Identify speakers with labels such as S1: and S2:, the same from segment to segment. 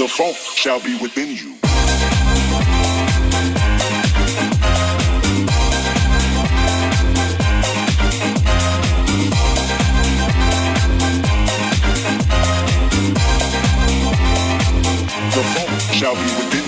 S1: The funk shall be within you. The funk shall be within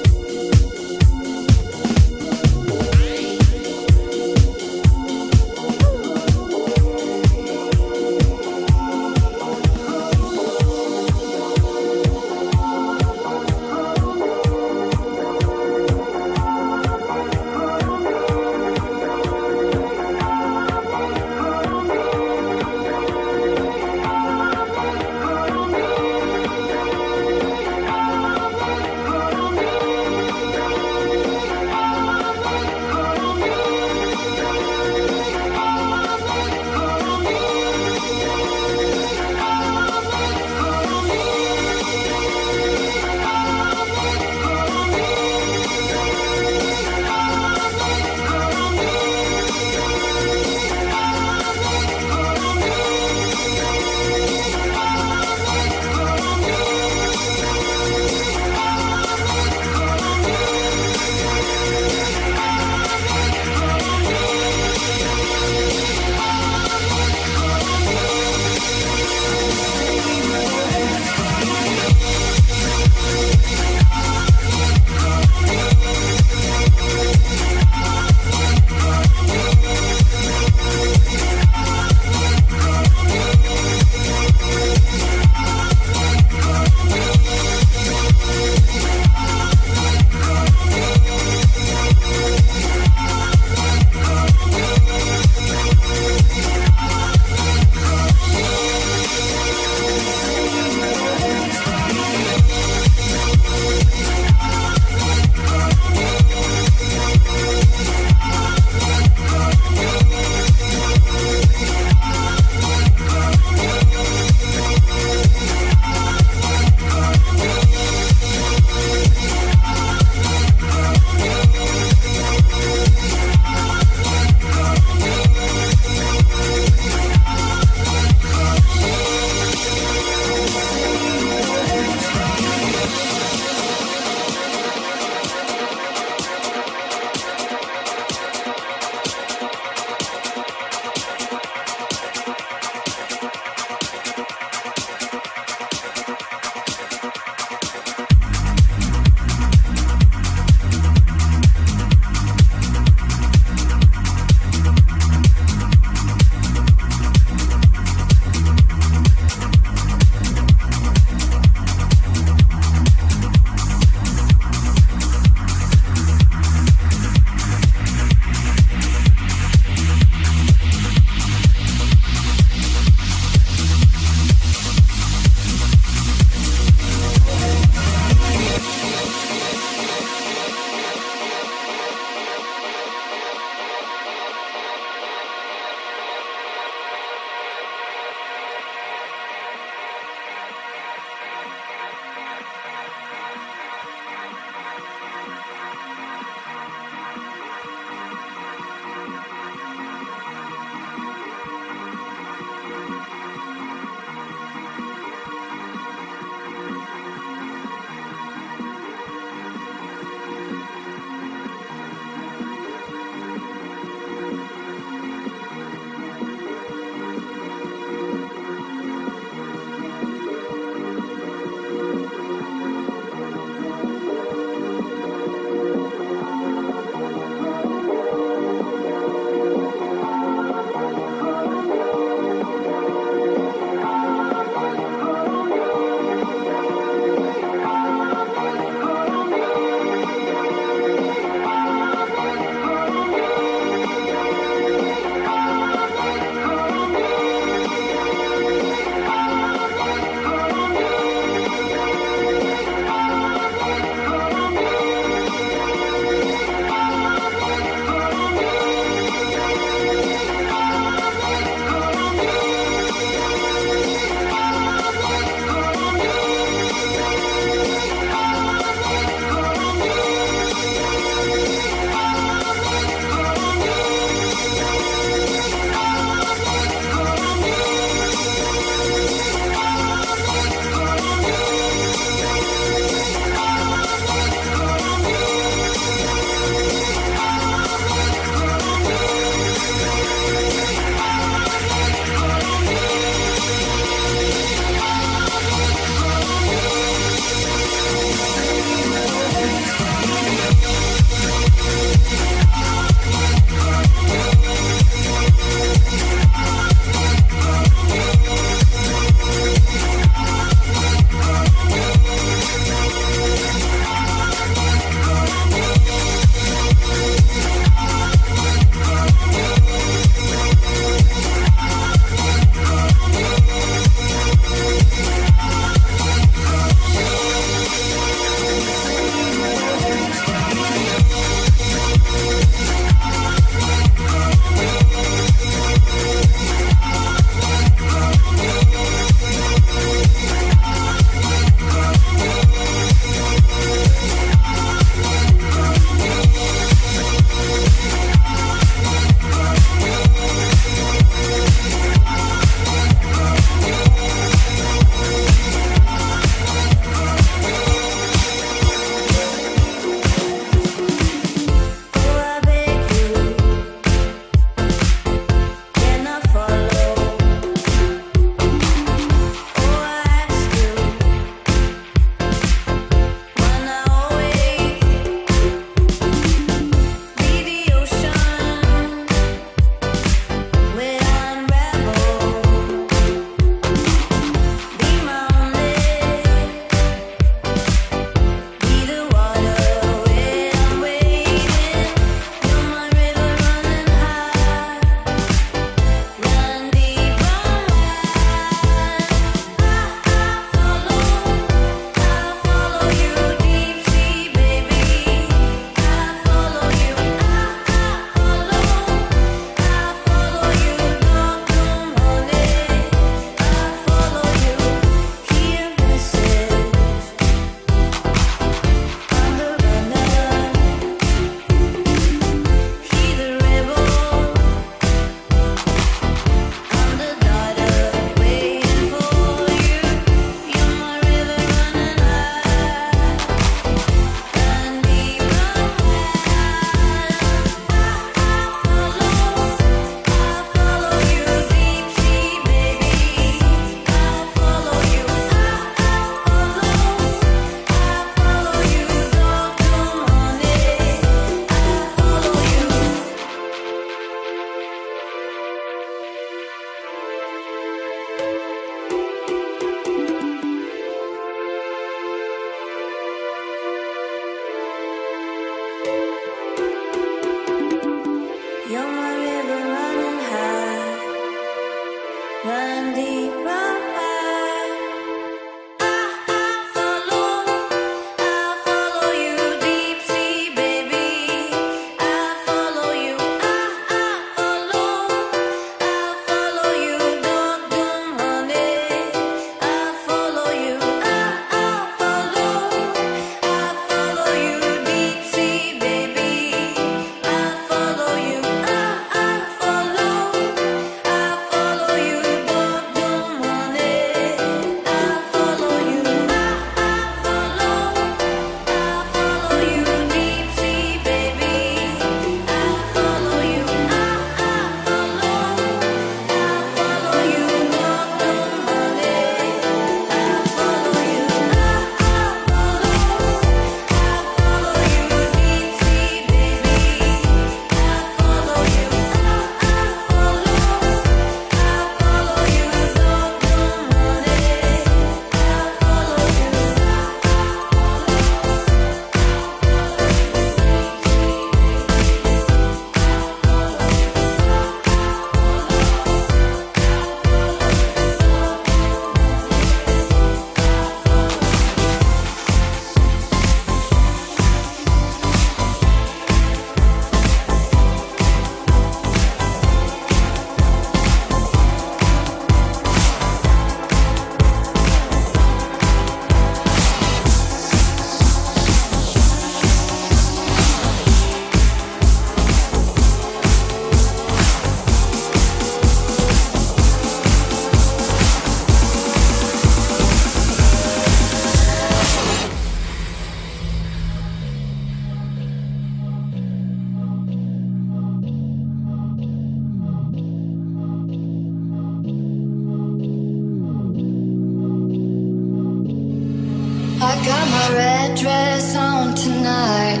S2: red dress on tonight.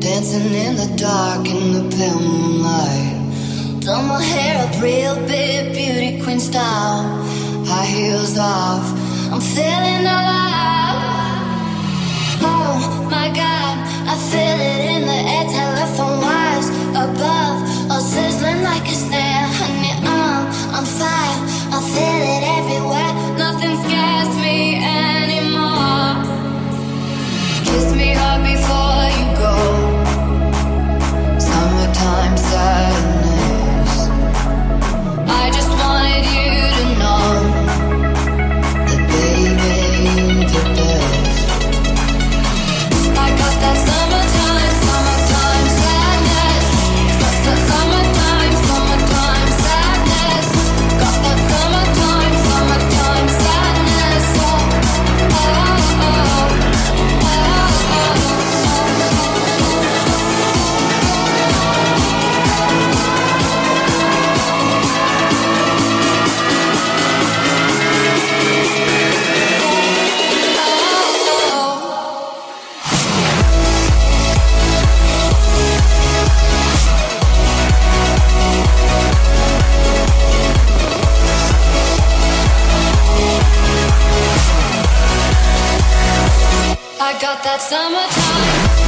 S2: Dancing in the dark in the pale moonlight. Done my hair up real big, beauty queen style. High heels off, I'm feeling alive. Oh my god, I feel it in the air, telephone wires above. I got that summertime.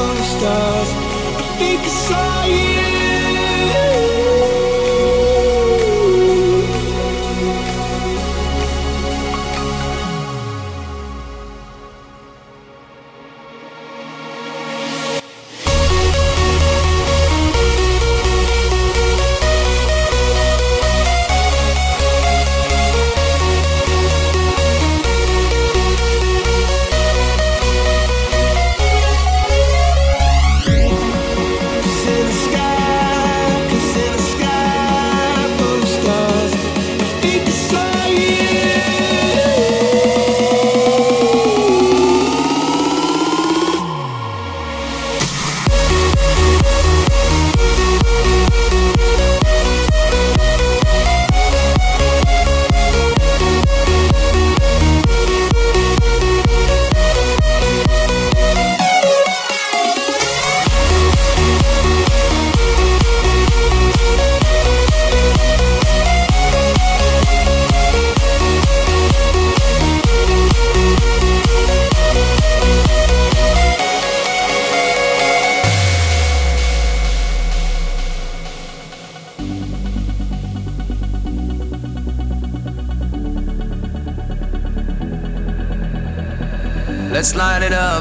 S3: of stars. I think I saw you.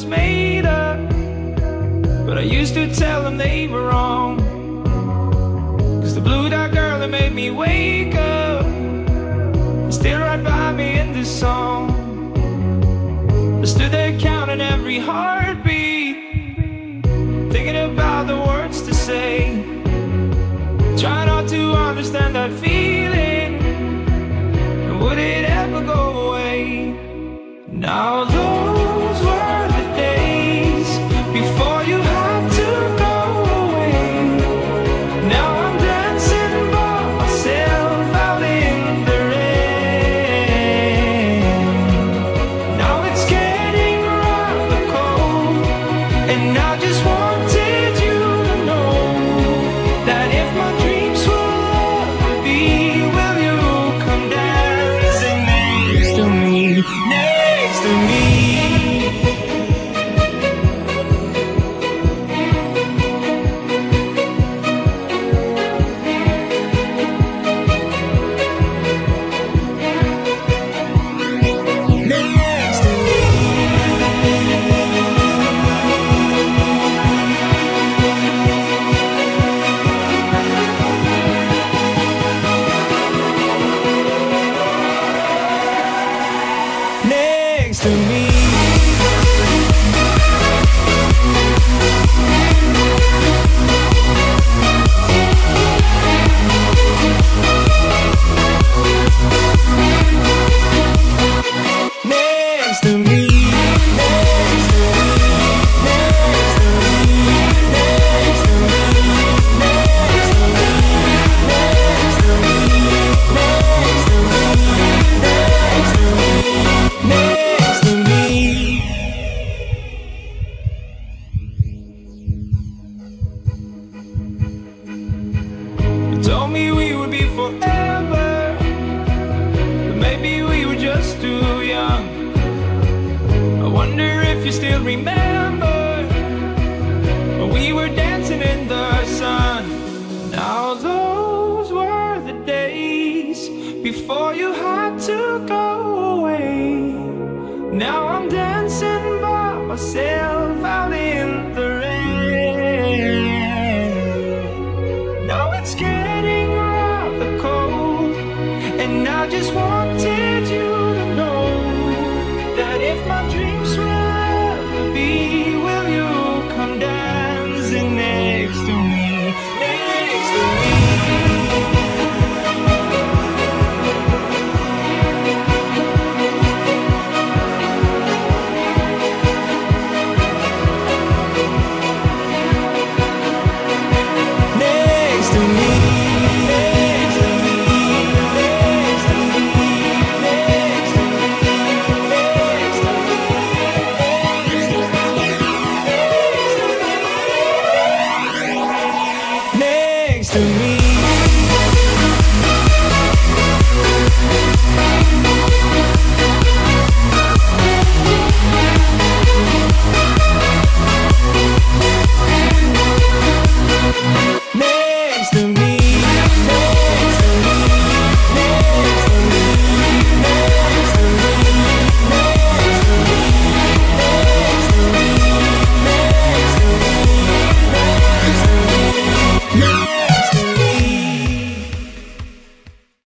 S4: was made up, but I used to tell them they were wrong. Cause the blue dot girl that made me wake up is still right by me in this song. I stood there counting every heartbeat, thinking about the words to say, Try not to understand that feeling, and would it ever go away? Now, Lord.